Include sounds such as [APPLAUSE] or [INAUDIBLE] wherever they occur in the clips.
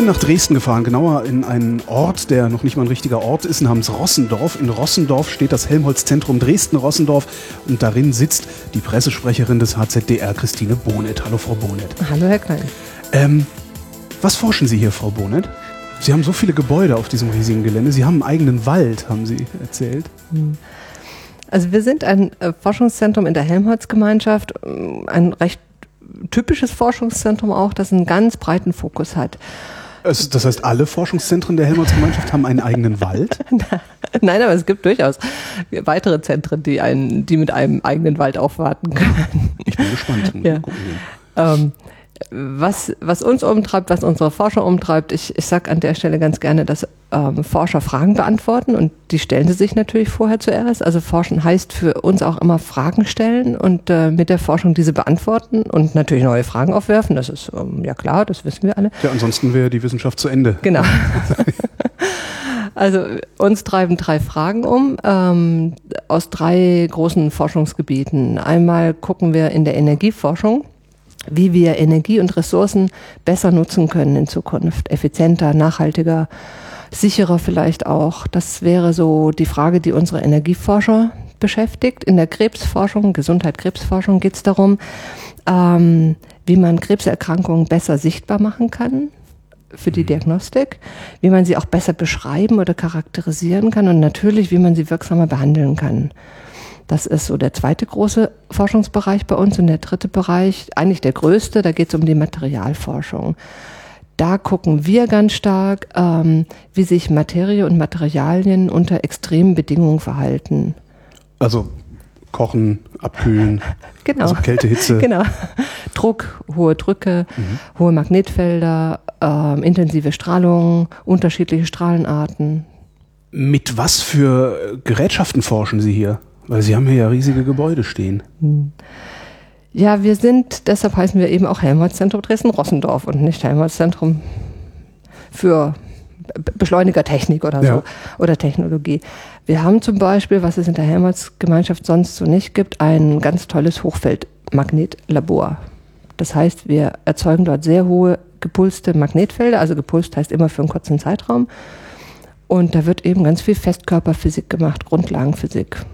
Bin nach Dresden gefahren, genauer in einen Ort, der noch nicht mal ein richtiger Ort ist, namens Rossendorf. In Rossendorf steht das Helmholtz-Zentrum Dresden-Rossendorf und darin sitzt die Pressesprecherin des HZDR, Christine Bonet. Hallo, Frau Bonet. Hallo, Herr Klein. Ähm, was forschen Sie hier, Frau Bonet? Sie haben so viele Gebäude auf diesem riesigen Gelände. Sie haben einen eigenen Wald, haben Sie erzählt. Hm. Also wir sind ein äh, Forschungszentrum in der Helmholtz-Gemeinschaft, ähm, ein recht typisches Forschungszentrum auch, das einen ganz breiten Fokus hat. Das heißt, alle Forschungszentren der Helmholtz-Gemeinschaft haben einen eigenen Wald? [LAUGHS] Nein, aber es gibt durchaus weitere Zentren, die, einen, die mit einem eigenen Wald aufwarten können. Ich bin gespannt. Ja. Ähm, was, was uns umtreibt, was unsere Forscher umtreibt, ich, ich sage an der Stelle ganz gerne, dass ähm, Forscher Fragen beantworten und die stellen sie sich natürlich vorher zuerst. Also Forschen heißt für uns auch immer Fragen stellen und äh, mit der Forschung diese beantworten und natürlich neue Fragen aufwerfen. Das ist ähm, ja klar, das wissen wir alle. Ja, ansonsten wäre die Wissenschaft zu Ende. Genau. Also uns treiben drei Fragen um ähm, aus drei großen Forschungsgebieten. Einmal gucken wir in der Energieforschung wie wir Energie und Ressourcen besser nutzen können in Zukunft. Effizienter, nachhaltiger, sicherer vielleicht auch. Das wäre so die Frage, die unsere Energieforscher beschäftigt. In der Krebsforschung, Gesundheit-Krebsforschung geht es darum, ähm, wie man Krebserkrankungen besser sichtbar machen kann für die mhm. Diagnostik, wie man sie auch besser beschreiben oder charakterisieren kann und natürlich, wie man sie wirksamer behandeln kann. Das ist so der zweite große Forschungsbereich bei uns und der dritte Bereich, eigentlich der größte, da geht es um die Materialforschung. Da gucken wir ganz stark, ähm, wie sich Materie und Materialien unter extremen Bedingungen verhalten. Also kochen, abkühlen, [LAUGHS] genau. also Kälte, Hitze. [LAUGHS] Genau. Druck, hohe Drücke, mhm. hohe Magnetfelder, ähm, intensive Strahlung, unterschiedliche Strahlenarten. Mit was für Gerätschaften forschen Sie hier? Weil Sie haben hier ja riesige Gebäude stehen. Hm. Ja, wir sind, deshalb heißen wir eben auch Helmholtz-Zentrum Dresden-Rossendorf und nicht Helmholtz-Zentrum für Beschleunigertechnik oder so ja. oder Technologie. Wir haben zum Beispiel, was es in der Helmholtz-Gemeinschaft sonst so nicht gibt, ein ganz tolles Hochfeldmagnetlabor. Das heißt, wir erzeugen dort sehr hohe gepulste Magnetfelder, also gepulst heißt immer für einen kurzen Zeitraum. Und da wird eben ganz viel Festkörperphysik gemacht, Grundlagenphysik.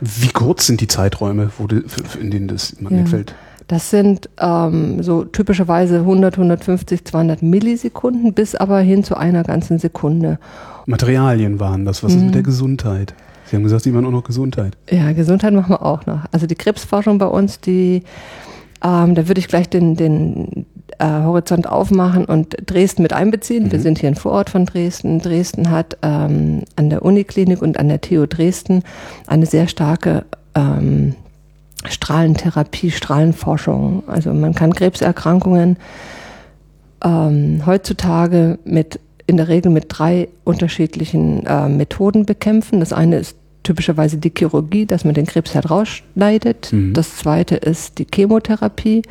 Wie kurz sind die Zeiträume, wo die, in denen das Magnetfeld? Ja. Das sind ähm, so typischerweise 100, 150, 200 Millisekunden bis aber hin zu einer ganzen Sekunde. Materialien waren das. Was mhm. ist mit der mhm. Gesundheit? Sie haben gesagt, Sie machen auch noch Gesundheit. Ja, Gesundheit machen wir auch noch. Also die Krebsforschung bei uns, die, ähm, da würde ich gleich den, den äh, Horizont aufmachen und Dresden mit einbeziehen. Mhm. Wir sind hier ein Vorort von Dresden. Dresden hat ähm, an der Uniklinik und an der TU Dresden eine sehr starke ähm, Strahlentherapie, Strahlenforschung. Also man kann Krebserkrankungen ähm, heutzutage mit in der Regel mit drei unterschiedlichen äh, Methoden bekämpfen. Das eine ist typischerweise die Chirurgie, dass man den Krebs herausschneidet. Mhm. Das zweite ist die Chemotherapie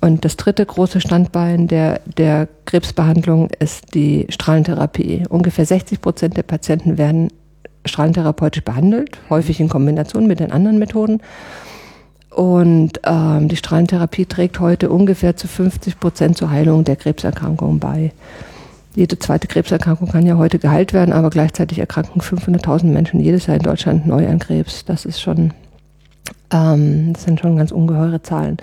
und das dritte große Standbein der, der Krebsbehandlung ist die Strahlentherapie. Ungefähr 60 Prozent der Patienten werden strahlentherapeutisch behandelt, häufig in Kombination mit den anderen Methoden. Und ähm, die Strahlentherapie trägt heute ungefähr zu 50 Prozent zur Heilung der Krebserkrankungen bei. Jede zweite Krebserkrankung kann ja heute geheilt werden, aber gleichzeitig erkranken 500.000 Menschen jedes Jahr in Deutschland neu an Krebs. Das ist schon, ähm, das sind schon ganz ungeheure Zahlen.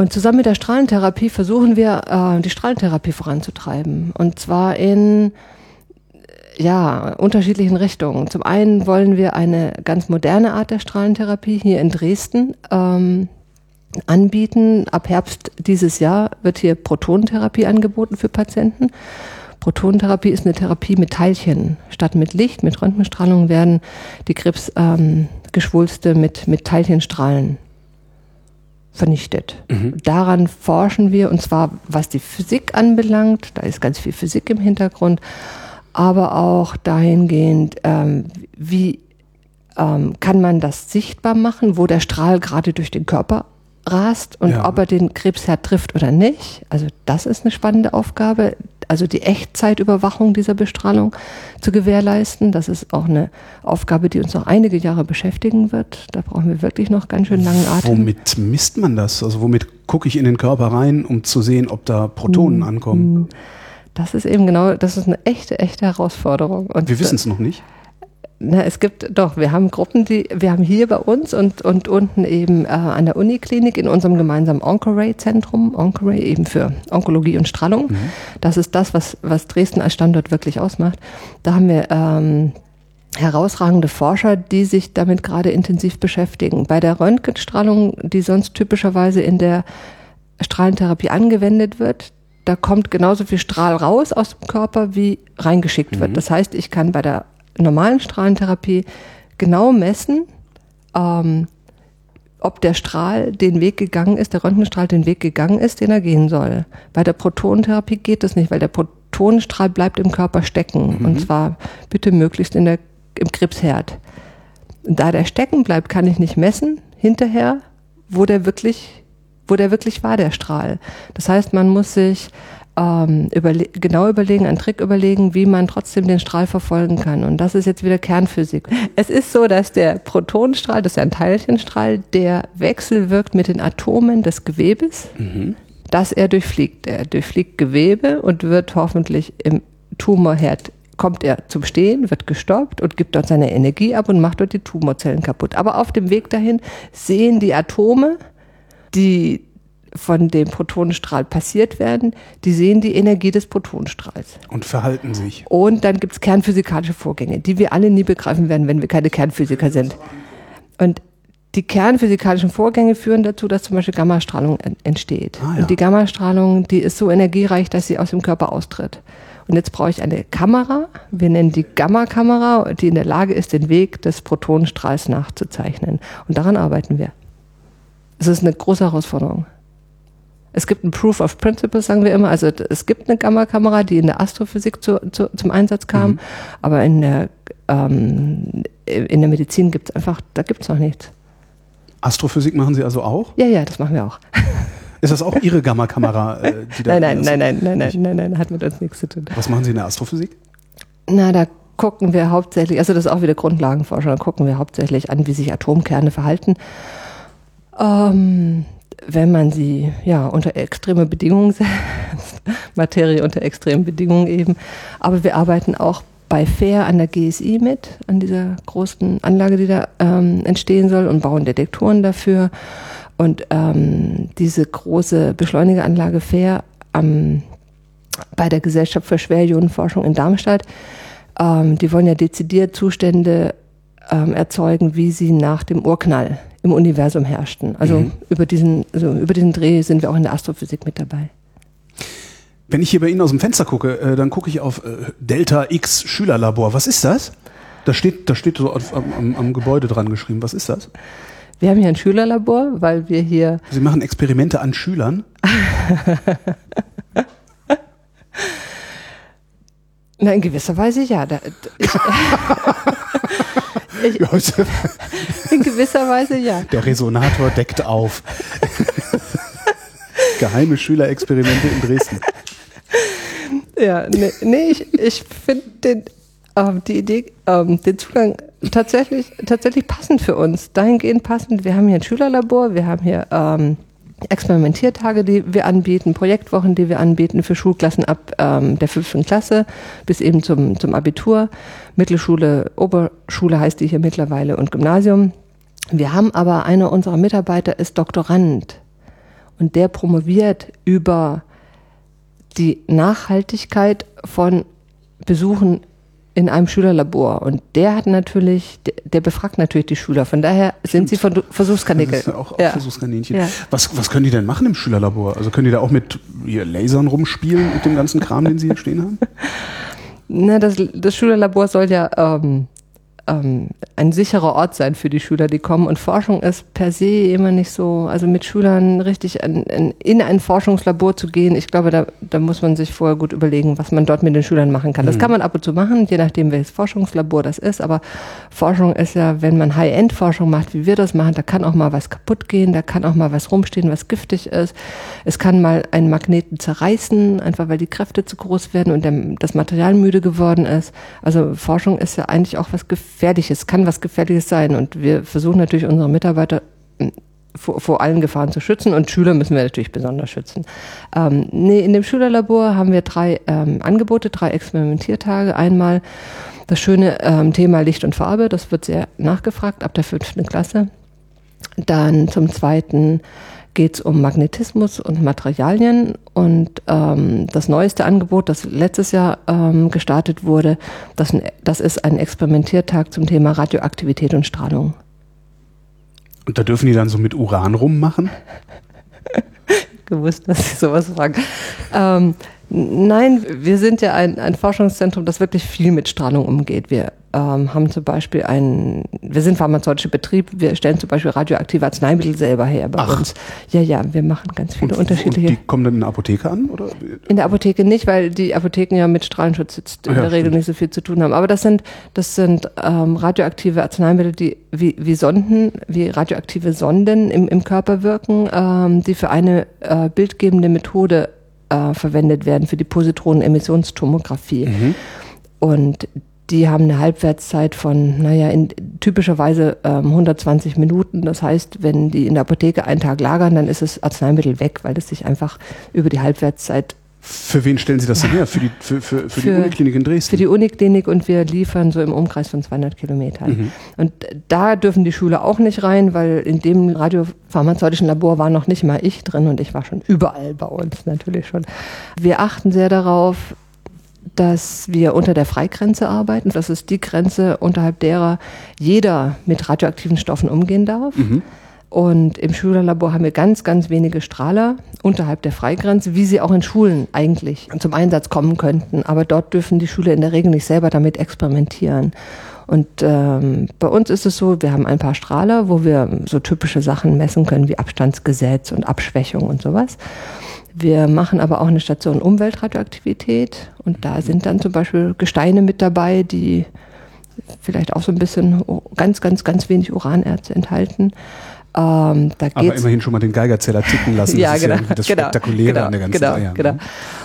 Und zusammen mit der Strahlentherapie versuchen wir, äh, die Strahlentherapie voranzutreiben. Und zwar in ja, unterschiedlichen Richtungen. Zum einen wollen wir eine ganz moderne Art der Strahlentherapie hier in Dresden ähm, anbieten. Ab Herbst dieses Jahr wird hier Protonentherapie angeboten für Patienten. Protonentherapie ist eine Therapie mit Teilchen. Statt mit Licht, mit Röntgenstrahlung werden die Krebsgeschwulste ähm, mit, mit Teilchenstrahlen vernichtet. Mhm. Daran forschen wir, und zwar was die Physik anbelangt, da ist ganz viel Physik im Hintergrund, aber auch dahingehend, ähm, wie ähm, kann man das sichtbar machen, wo der Strahl gerade durch den Körper rast und Ja. ob er den Krebsherd trifft oder nicht. Also das ist eine spannende Aufgabe. Also die Echtzeitüberwachung dieser Bestrahlung zu gewährleisten. Das ist auch eine Aufgabe, die uns noch einige Jahre beschäftigen wird. Da brauchen wir wirklich noch ganz schön langen Atem. Womit misst man das? Also womit gucke ich in den Körper rein, um zu sehen, ob da Hm. Protonen ankommen? Das ist eben genau, das ist eine echte, echte Herausforderung. Und Wir wissen es noch nicht. Na, es gibt doch, wir haben Gruppen, die wir haben hier bei uns und, und unten eben äh, an der Uniklinik in unserem gemeinsamen Oncoray-Zentrum, Oncoray eben für Onkologie und Strahlung. Das ist das, was, was Dresden als Standort wirklich ausmacht. Da haben wir ähm, herausragende Forscher, die sich damit gerade intensiv beschäftigen. Bei der Röntgenstrahlung, die sonst typischerweise in der Strahlentherapie angewendet wird, da kommt genauso viel Strahl raus aus dem Körper, wie reingeschickt wird. Das heißt, ich kann bei der normalen Strahlentherapie genau messen, ähm, ob der Strahl den Weg gegangen ist, der Röntgenstrahl den Weg gegangen ist, den er gehen soll. Bei der Protonentherapie geht das nicht, weil der Protonenstrahl bleibt im Körper stecken. Und zwar bitte möglichst in der, im Krebsherd. Da der stecken bleibt, kann ich nicht messen hinterher, wo der wirklich, wo der wirklich war, der Strahl. Das heißt, man muss sich ähm, überle genau überlegen, einen Trick überlegen, wie man trotzdem den Strahl verfolgen kann. Und das ist jetzt wieder Kernphysik. Es ist so, dass der Protonenstrahl, das ist ja ein Teilchenstrahl, der wechselwirkt mit den Atomen des Gewebes, das er durchfliegt. Er durchfliegt Gewebe und wird hoffentlich im Tumorherd kommt er zum Stehen, wird gestoppt und gibt dort seine Energie ab und macht dort die Tumorzellen kaputt. Aber auf dem Weg dahin sehen die Atome, die von dem Protonenstrahl passiert werden, die sehen die Energie des Protonenstrahls. Und verhalten sich. Und dann gibt es kernphysikalische Vorgänge, die wir alle nie begreifen werden, wenn wir keine Kernphysiker sind. Und die kernphysikalischen Vorgänge führen dazu, dass zum Beispiel Gammastrahlung en- entsteht. Ah, ja. Und die Gammastrahlung, die ist so energiereich, dass sie aus dem Körper austritt. Und jetzt brauche ich eine Kamera, wir nennen die Gamma-Kamera, die in der Lage ist, den Weg des Protonenstrahls nachzuzeichnen. Und daran arbeiten wir. Es ist eine große Herausforderung. Es gibt ein Proof of Principle, sagen wir immer. Also es gibt eine Gamma-Kamera, die in der Astrophysik zu, zu, zum Einsatz kam, aber in der, ähm, in der Medizin gibt es einfach, da gibt es noch nichts. Astrophysik machen Sie also auch? Ja, ja, das machen wir auch. [LAUGHS] Ist das auch Ihre Gamma-Kamera? Äh, die [LAUGHS] da Nein, nein, nein, nein, nein, nein, nein, nein, hat mit uns nichts zu tun. Was machen Sie in der Astrophysik? Na, da gucken wir hauptsächlich, also das ist auch wieder Grundlagenforschung, da gucken wir hauptsächlich an, wie sich Atomkerne verhalten. Ähm, wenn man sie ja unter extreme Bedingungen setzt, [LAUGHS] Materie unter extremen Bedingungen eben. Aber wir arbeiten auch bei FAIR an der GSI mit, an dieser großen Anlage, die da ähm, entstehen soll und bauen Detektoren dafür. Und ähm, diese große Beschleunigeranlage FAIR am bei der Gesellschaft für Schwerionenforschung in Darmstadt. Ähm, die wollen ja dezidiert Zustände ähm, erzeugen, wie sie nach dem Urknall im Universum herrschten. Also über diesen, also über diesen Dreh sind wir auch in der Astrophysik mit dabei. Wenn ich hier bei Ihnen aus dem Fenster gucke, äh, dann gucke ich auf äh, Delta X Schülerlabor. Was ist das? Da steht, da steht so auf, am, am, am Gebäude dran geschrieben. Was ist das? Wir haben hier ein Schülerlabor, weil wir hier Sie machen Experimente an Schülern. [LAUGHS] na, in gewisser Weise ja. Da, ich, [LAUGHS] Ja, [LAUGHS] in gewisser Weise ja. Der Resonator deckt auf. [LAUGHS] Geheime Schülerexperimente in Dresden. Ja, nee, nee ich, ich finde den, ähm, die Idee, ähm, den Zugang tatsächlich, tatsächlich passend für uns. Dahingehend passend. Wir haben hier ein Schülerlabor, wir haben hier ähm, Experimentiertage, die wir anbieten, Projektwochen, die wir anbieten für Schulklassen ab ähm, der fünften Klasse bis eben zum, zum Abitur. Mittelschule, Oberschule heißt die hier mittlerweile und Gymnasium. Wir haben aber einer unserer Mitarbeiter ist Doktorand und der promoviert über die Nachhaltigkeit von Besuchen in einem Schülerlabor. Und der hat natürlich, der, der befragt natürlich die Schüler. Von daher sind sie von Versuchskaninchen. ja auch, auch Ja. Versuchskaninchen. Ja. Was, was können die denn machen im Schülerlabor? Also können die da auch mit Lasern rumspielen mit dem ganzen Kram, den sie hier stehen haben? [LAUGHS] Na, das, das Schülerlabor soll ja ähm, ähm, ein sicherer Ort sein für die Schüler, die kommen. Und Forschung ist per se immer nicht so, also mit Schülern richtig an, an, in ein Forschungslabor zu gehen, ich glaube, da, da muss man sich vorher gut überlegen, was man dort mit den Schülern machen kann. Das mhm. kann man ab und zu machen, je nachdem, welches Forschungslabor das ist. Aber Forschung ist ja, wenn man High-End-Forschung macht, wie wir das machen, da kann auch mal was kaputt gehen, da kann auch mal was rumstehen, was giftig ist. Es kann mal einen Magneten zerreißen, einfach weil die Kräfte zu groß werden und der, das Material müde geworden ist. Also Forschung ist ja eigentlich auch was Gefährliches, kann was Gefährliches sein. Und wir versuchen natürlich unsere Mitarbeiter hm, vor, vor allen Gefahren zu schützen und Schüler müssen wir natürlich besonders schützen. Ähm, nee, in dem Schülerlabor haben wir drei ähm, Angebote, drei Experimentiertage. Einmal das schöne ähm, Thema Licht und Farbe, das wird sehr nachgefragt ab der fünften Klasse. Dann zum zweiten geht es um Magnetismus und Materialien. Und ähm, das neueste Angebot, das letztes Jahr ähm, gestartet wurde, das, das ist ein Experimentiertag zum Thema Radioaktivität und Strahlung. Und da dürfen die dann so mit Uran rummachen? [LAUGHS] Gewusst, dass Sie sowas fragen. Ähm, nein, wir sind ja ein, ein Forschungszentrum, das wirklich viel mit Strahlung umgeht. Wir ähm, haben zum Beispiel einen, wir sind pharmazeutischer Betrieb, wir stellen zum Beispiel radioaktive Arzneimittel selber her bei Ach. uns. Ja, ja, wir machen ganz viele und, unterschiedliche. Und die kommen dann in der Apotheke an? Oder? In der Apotheke nicht, weil die Apotheken ja mit Strahlenschutz jetzt in ja, der Regel stimmt. nicht so viel zu tun haben. Aber das sind, das sind ähm, radioaktive Arzneimittel, die wie, wie Sonden, wie radioaktive Sonden im, im Körper wirken, ähm, die für eine äh, bildgebende Methode äh, verwendet werden, für die Positronenemissionstomographie. Mhm. Und die haben eine Halbwertszeit von, naja, in, typischerweise ähm, 120 Minuten. Das heißt, wenn die in der Apotheke einen Tag lagern, dann ist das Arzneimittel weg, weil es sich einfach über die Halbwertszeit für wen stellen Sie das denn her? Für die, für, für, für, für die Uniklinik in Dresden? Für die Uniklinik und wir liefern so im Umkreis von 200 Kilometern. Mhm. Und da dürfen die Schüler auch nicht rein, weil in dem radiopharmazeutischen Labor war noch nicht mal ich drin und ich war schon überall bei uns natürlich schon. Wir achten sehr darauf, dass wir unter der Freigrenze arbeiten. Das ist die Grenze, unterhalb derer jeder mit radioaktiven Stoffen umgehen darf. Mhm. Und im Schülerlabor haben wir ganz, ganz wenige Strahler unterhalb der Freigrenze, wie sie auch in Schulen eigentlich zum Einsatz kommen könnten. Aber dort dürfen die Schüler in der Regel nicht selber damit experimentieren. Und ähm, bei uns ist es so, wir haben ein paar Strahler, wo wir so typische Sachen messen können wie Abstandsgesetz und Abschwächung und sowas. Wir machen aber auch eine Station Umweltradioaktivität und da sind dann zum Beispiel Gesteine mit dabei, die vielleicht auch so ein bisschen ganz, ganz, ganz wenig Uranerze enthalten. Ähm, Aber immerhin schon mal den Geigerzeller ticken lassen. [LAUGHS] ja, das genau, ist ja das genau, Spektakuläre genau, an der ganzen genau. Genau. Ne?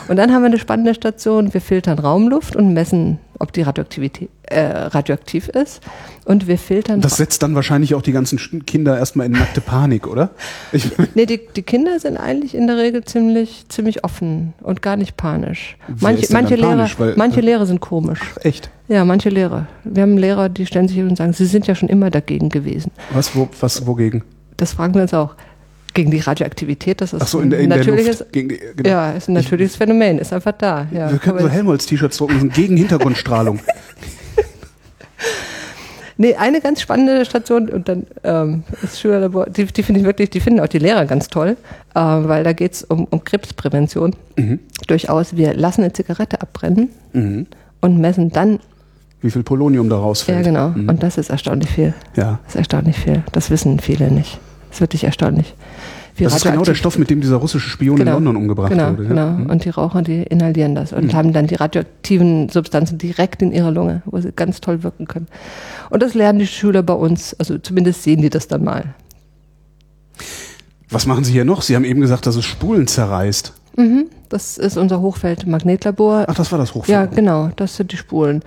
Und dann haben wir eine spannende Station. Wir filtern Raumluft und messen, ob die Radioaktivität, äh, radioaktiv ist. Und wir filtern. Das setzt dann wahrscheinlich auch die ganzen Kinder erstmal in nackte Panik, oder? [LAUGHS] Ich nee, die, die Kinder sind eigentlich in der Regel ziemlich, ziemlich offen und gar nicht panisch. Manche, manche, Lehrer, Weil, manche äh, Lehrer sind komisch. Ach, echt? Ja, manche Lehrer. Wir haben Lehrer, die stellen sich hin und sagen, sie sind ja schon immer dagegen gewesen. Was, wo, was, wogegen? Das fragen wir uns auch. Gegen die Radioaktivität, das ist Ach so, in der, in natürliches, der Luft, die, genau. ja, ist ein natürliches ich, Phänomen, ist einfach da. Ja. Wir könnten so Helmholtz-T-Shirts drucken, gegen Hintergrundstrahlung. [LAUGHS] nee, eine ganz spannende Station und dann ähm, ist Schülerlabor, die, die finde ich wirklich, die finden auch die Lehrer ganz toll, äh, weil da geht es um, um Krebsprävention. Mhm. Durchaus, wir lassen eine Zigarette abbrennen mhm. und messen dann wie viel Polonium da rausfällt. Ja, genau. Mhm. Und das ist erstaunlich viel. Ja. Das ist erstaunlich viel. Das wissen viele nicht. Das ist wirklich erstaunlich. Wie das ist genau der Stoff, mit dem dieser russische Spion genau, in London umgebracht genau, wurde. Genau, mhm. und die Raucher, die inhalieren das und mhm. haben dann die radioaktiven Substanzen direkt in ihrer Lunge, wo sie ganz toll wirken können. Und das lernen die Schüler bei uns, also zumindest sehen die das dann mal. Was machen Sie hier noch? Sie haben eben gesagt, dass es Spulen zerreißt. Mhm, das ist unser Hochfeld-Magnetlabor. Ach, das war das Hochfeld. Ja, genau, das sind die Spulen.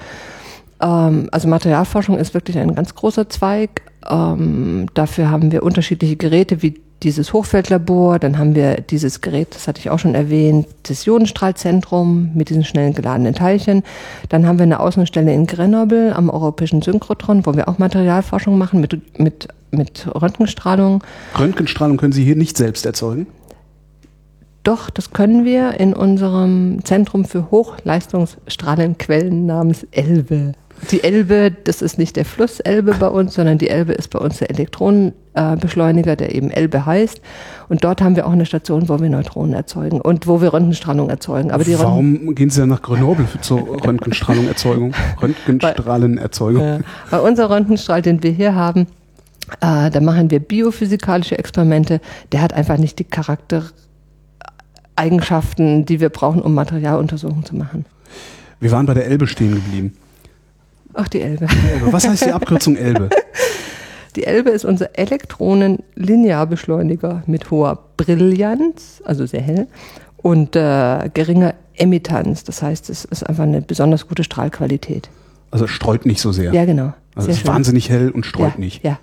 Ähm, also Materialforschung ist wirklich ein ganz großer Zweig. Ähm, dafür haben wir unterschiedliche Geräte wie dieses Hochfeldlabor, dann haben wir dieses Gerät, das hatte ich auch schon erwähnt, das Ionenstrahlzentrum mit diesen schnellen geladenen Teilchen. Dann haben wir eine Außenstelle in Grenoble am Europäischen Synchrotron, wo wir auch Materialforschung machen mit, mit, mit Röntgenstrahlung. Röntgenstrahlung können Sie hier nicht selbst erzeugen? Doch, das können wir in unserem Zentrum für Hochleistungsstrahlenquellen namens Elbe. Die Elbe, das ist nicht der Fluss Elbe bei uns, sondern die Elbe ist bei uns der Elektronenfluss Linearbeschleuniger, der eben Elbe heißt. Und dort haben wir auch eine Station, wo wir Neutronen erzeugen und wo wir Röntgenstrahlung erzeugen. Aber die Warum gehen Sie dann nach Grenoble zur [LAUGHS] Röntgenstrahlenerzeugung? Röntgenstrahlenerzeugung? Bei, äh, bei unser Röntgenstrahl, den wir hier haben, äh, da machen wir biophysikalische Experimente. Der hat einfach nicht die Charaktereigenschaften, die wir brauchen, um Materialuntersuchungen zu machen. Wir waren bei der Elbe stehen geblieben. Ach, die Elbe. Elbe. Was heißt die Abkürzung Elbe? [LAUGHS] Die Elbe ist unser Elektronenlinearbeschleuniger mit hoher Brillanz, also sehr hell, und äh, geringer Emittanz. Das heißt, es ist einfach eine besonders gute Strahlqualität. Also streut nicht so sehr. Ja, genau. Also es ist schön. wahnsinnig hell und streut ja, nicht. Ja,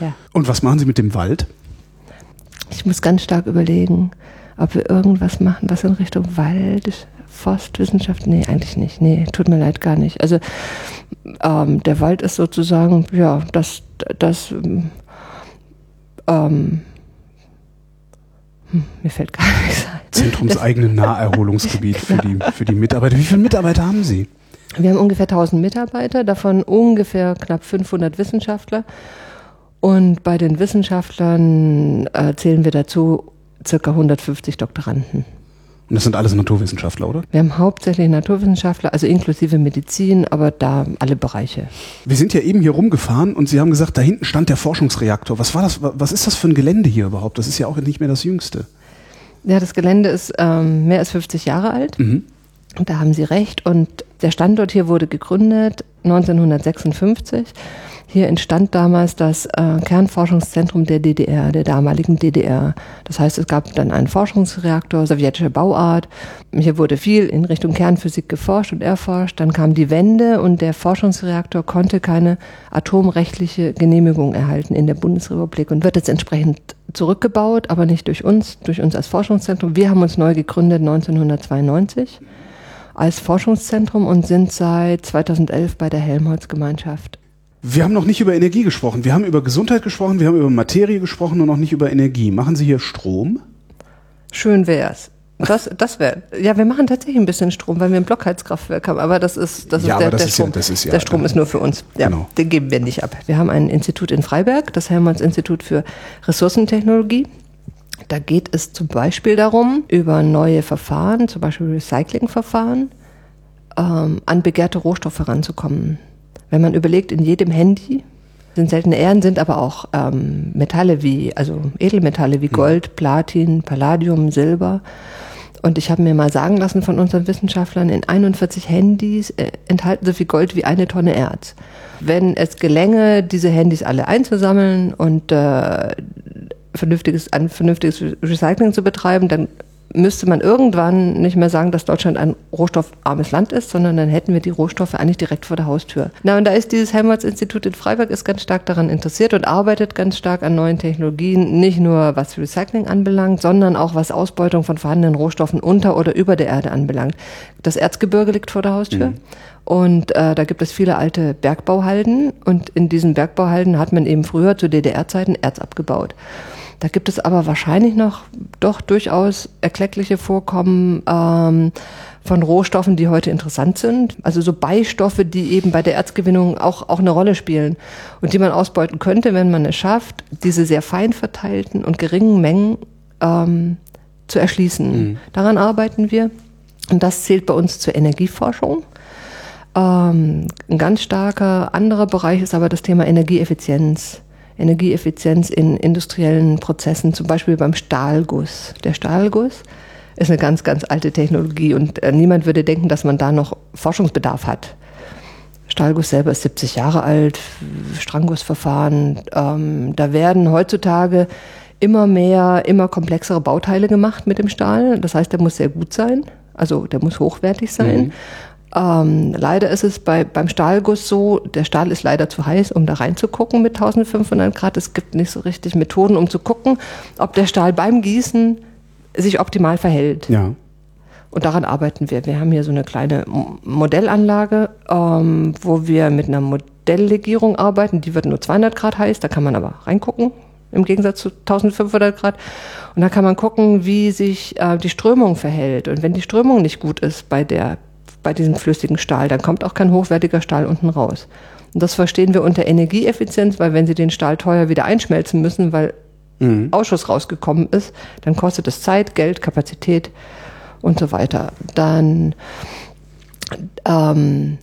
ja. Und was machen Sie mit dem Wald? Ich muss ganz stark überlegen, ob wir irgendwas machen, was in Richtung Wald Forstwissenschaft? Nee, eigentlich nicht. Nee, tut mir leid, gar nicht. Also ähm, der Wald ist sozusagen, ja, das, das ähm, ähm hm, mir fällt gar [LAUGHS] nichts ein. Zentrumseigene [LAUGHS] Naherholungsgebiet für, die, für die Mitarbeiter. Wie viele Mitarbeiter haben Sie? Wir haben ungefähr 1000 Mitarbeiter, davon ungefähr knapp 500 Wissenschaftler. Und bei den Wissenschaftlern äh, zählen wir dazu circa 150 Doktoranden. Und das sind alles Naturwissenschaftler, oder? Wir haben hauptsächlich Naturwissenschaftler, also inklusive Medizin, aber da alle Bereiche. Wir sind ja eben hier rumgefahren und Sie haben gesagt, da hinten stand der Forschungsreaktor. Was war das? Was ist das für ein Gelände hier überhaupt? Das ist ja auch nicht mehr das jüngste. Ja, das Gelände ist ähm, mehr als 50 Jahre alt. Mhm. Und da haben Sie recht. Und der Standort hier wurde gegründet 1956 hier entstand damals das äh, Kernforschungszentrum der DDR, der damaligen DDR. Das heißt, es gab dann einen Forschungsreaktor sowjetischer Bauart. Hier wurde viel in Richtung Kernphysik geforscht und erforscht. Dann kam die Wende und der Forschungsreaktor konnte keine atomrechtliche Genehmigung erhalten in der Bundesrepublik und wird jetzt entsprechend zurückgebaut, aber nicht durch uns, durch uns als Forschungszentrum. Wir haben uns neu gegründet 1992 als Forschungszentrum und sind seit 2011 bei der Helmholtz-Gemeinschaft wir haben noch nicht über Energie gesprochen. Wir haben über Gesundheit gesprochen, wir haben über Materie gesprochen und noch nicht über Energie. Machen Sie hier Strom? Schön wär's. Das, das wäre. Ja, wir machen tatsächlich ein bisschen Strom, weil wir ein Blockheizkraftwerk haben. Aber das ist, das ja, ist der, das der ist Strom. Ja, das ist ja, der Strom ist nur für uns. Ja, genau. Den geben wir nicht ab. Wir haben ein Institut in Freiberg, das Helmholtz-Institut für Ressourcentechnologie. Da geht es zum Beispiel darum, über neue Verfahren, zum Beispiel Recyclingverfahren, ähm, an begehrte Rohstoffe heranzukommen. Wenn man überlegt, in jedem Handy sind seltene Erden, sind aber auch ähm, Metalle wie, also Edelmetalle wie hm. Gold, Platin, Palladium, Silber. Und ich habe mir mal sagen lassen von unseren Wissenschaftlern, in 41 Handys äh, enthalten so viel Gold wie eine Tonne Erz. Wenn es gelänge, diese Handys alle einzusammeln und äh, vernünftiges, ein vernünftiges Recycling zu betreiben, dann müsste man irgendwann nicht mehr sagen, dass Deutschland ein rohstoffarmes Land ist, sondern dann hätten wir die Rohstoffe eigentlich direkt vor der Haustür. Na, und da ist dieses Helmholtz-Institut in Freiburg ist ganz stark daran interessiert und arbeitet ganz stark an neuen Technologien, nicht nur was Recycling anbelangt, sondern auch was Ausbeutung von vorhandenen Rohstoffen unter oder über der Erde anbelangt. Das Erzgebirge liegt vor der Haustür. Mhm. Und äh, da gibt es viele alte Bergbauhalden und in diesen Bergbauhalden hat man eben früher zu DDR-Zeiten Erz abgebaut. Da gibt es aber wahrscheinlich noch doch durchaus erkleckliche Vorkommen ähm, von Rohstoffen, die heute interessant sind. Also so Beistoffe, die eben bei der Erzgewinnung auch, auch eine Rolle spielen und die man ausbeuten könnte, wenn man es schafft, diese sehr fein verteilten und geringen Mengen ähm, zu erschließen. Mhm. Daran arbeiten wir. Und das zählt bei uns zur Energieforschung. Ähm, ein ganz starker anderer Bereich ist aber das Thema Energieeffizienz. Energieeffizienz in industriellen Prozessen, zum Beispiel beim Stahlguss. Der Stahlguss ist eine ganz, ganz alte Technologie und äh, niemand würde denken, dass man da noch Forschungsbedarf hat. Stahlguss selber ist 70 Jahre alt, Stranggussverfahren. Ähm, da werden heutzutage immer mehr, immer komplexere Bauteile gemacht mit dem Stahl. Das heißt, der muss sehr gut sein, also der muss hochwertig sein. Mhm. Ähm, leider ist es bei, beim Stahlguss so, der Stahl ist leider zu heiß, um da reinzugucken mit 1500 Grad. Es gibt nicht so richtig Methoden, um zu gucken, ob der Stahl beim Gießen sich optimal verhält. Ja. Und daran arbeiten wir. Wir haben hier so eine kleine Modellanlage, ähm, wo wir mit einer Modelllegierung arbeiten. Die wird nur 200 Grad heiß, da kann man aber reingucken, im Gegensatz zu 1500 Grad. Und da kann man gucken, wie sich äh, die Strömung verhält. Und wenn die Strömung nicht gut ist bei der bei diesem flüssigen Stahl. Dann kommt auch kein hochwertiger Stahl unten raus. Und das verstehen wir unter Energieeffizienz, weil wenn Sie den Stahl teuer wieder einschmelzen müssen, weil mhm. Ausschuss rausgekommen ist, dann kostet es Zeit, Geld, Kapazität und so weiter. Dann ähm,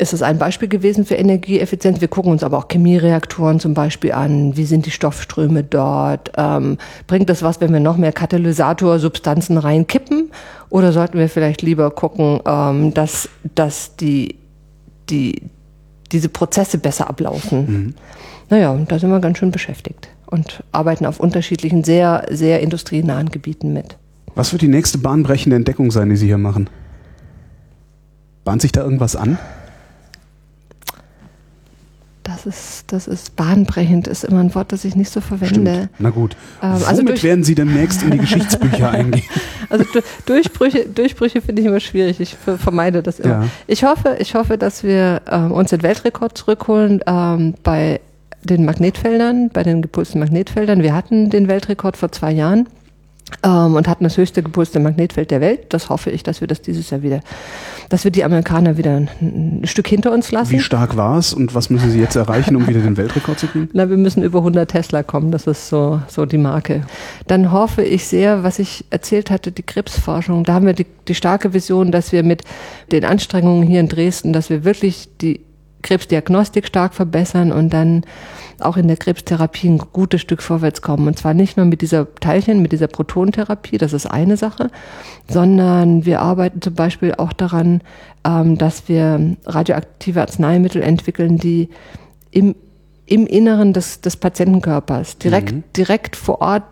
ist es ein Beispiel gewesen für Energieeffizienz. Wir gucken uns aber auch Chemiereaktoren zum Beispiel an. Wie sind die Stoffströme dort? Ähm, bringt das was, wenn wir noch mehr Katalysatorsubstanzen reinkippen? Oder sollten wir vielleicht lieber gucken, ähm, dass, dass die, die, diese Prozesse besser ablaufen? Mhm. Naja, da sind wir ganz schön beschäftigt und arbeiten auf unterschiedlichen, sehr, sehr industrienahen Gebieten mit. Was wird die nächste bahnbrechende Entdeckung sein, die Sie hier machen? Bahnt sich da irgendwas an? Das ist, das ist bahnbrechend, ist immer ein Wort, das ich nicht so verwende. Stimmt. Na gut. Ähm, also Womit werden Sie demnächst in die Geschichtsbücher [LAUGHS] eingehen? Also Durchbrüche, Durchbrüche finde ich immer schwierig. Ich vermeide das immer. Ja. Ich hoffe, ich hoffe, dass wir ähm, uns den Weltrekord zurückholen ähm, bei den Magnetfeldern, bei den gepulsten Magnetfeldern. Wir hatten den Weltrekord vor zwei Jahren ähm, und hatten das höchste gepulste Magnetfeld der Welt. Das hoffe ich, dass wir das dieses Jahr wieder, dass wir die Amerikaner wieder ein, ein Stück hinter uns lassen. Wie stark war es und was müssen Sie jetzt erreichen, um wieder den Weltrekord zu kriegen? [LAUGHS] Na, wir müssen über 100 Tesla kommen. Das ist so, so die Marke. Dann hoffe ich sehr, was ich erzählt hatte, die Krebsforschung. Da haben wir die, die starke Vision, dass wir mit den Anstrengungen hier in Dresden, dass wir wirklich die Krebsdiagnostik stark verbessern und dann auch in der Krebstherapie ein gutes Stück vorwärts kommen. Und zwar nicht nur mit dieser Teilchen, mit dieser Protontherapie, das ist eine Sache, sondern wir arbeiten zum Beispiel auch daran, ähm, dass wir radioaktive Arzneimittel entwickeln, die im, im Inneren des, des Patientenkörpers direkt, mhm. direkt vor Ort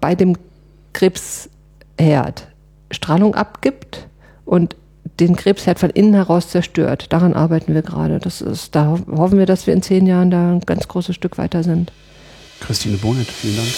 bei dem Krebsherd Strahlung abgibt und den Krebsherd von innen heraus zerstört. Daran arbeiten wir gerade. Das ist, da hoffen wir, dass wir in zehn Jahren da ein ganz großes Stück weiter sind. Christine Bonnet, vielen Dank.